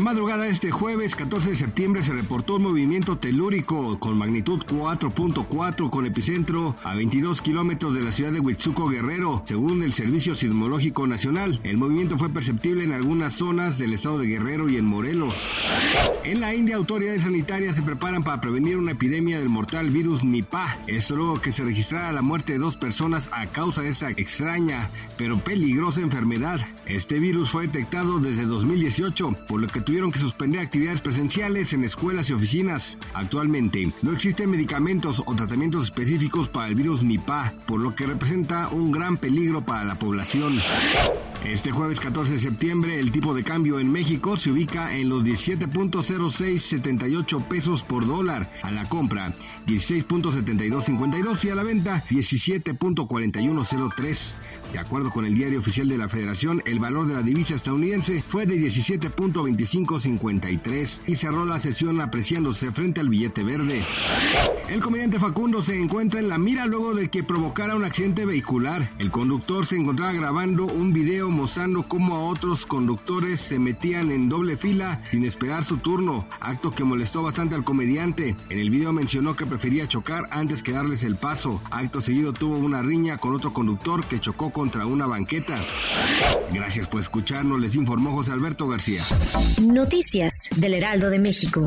La madrugada de este jueves 14 de septiembre se reportó un movimiento telúrico con magnitud 4.4 con epicentro a 22 kilómetros de la ciudad de Huitzuco Guerrero, según el Servicio Sismológico Nacional. El movimiento fue perceptible en algunas zonas del estado de Guerrero y en Morelos. En la India, autoridades sanitarias se preparan para prevenir una epidemia del mortal virus Nipah. Esto luego que se registrara la muerte de dos personas a causa de esta extraña pero peligrosa enfermedad. Este virus fue detectado desde 2018, por lo que tuvieron que suspender actividades presenciales en escuelas y oficinas. Actualmente no existen medicamentos o tratamientos específicos para el virus Nipah, por lo que representa un gran peligro para la población. Este jueves 14 de septiembre el tipo de cambio en México se ubica en los 17.0678 pesos por dólar, a la compra 16.7252 y a la venta 17.4103. De acuerdo con el diario oficial de la Federación, el valor de la divisa estadounidense fue de 17.2553 y cerró la sesión apreciándose frente al billete verde. El comediante Facundo se encuentra en la mira luego de que provocara un accidente vehicular. El conductor se encontraba grabando un video mostrando cómo a otros conductores se metían en doble fila sin esperar su turno, acto que molestó bastante al comediante. En el video mencionó que prefería chocar antes que darles el paso. Acto seguido tuvo una riña con otro conductor que chocó contra una banqueta. Gracias por escucharnos, les informó José Alberto García. Noticias del Heraldo de México.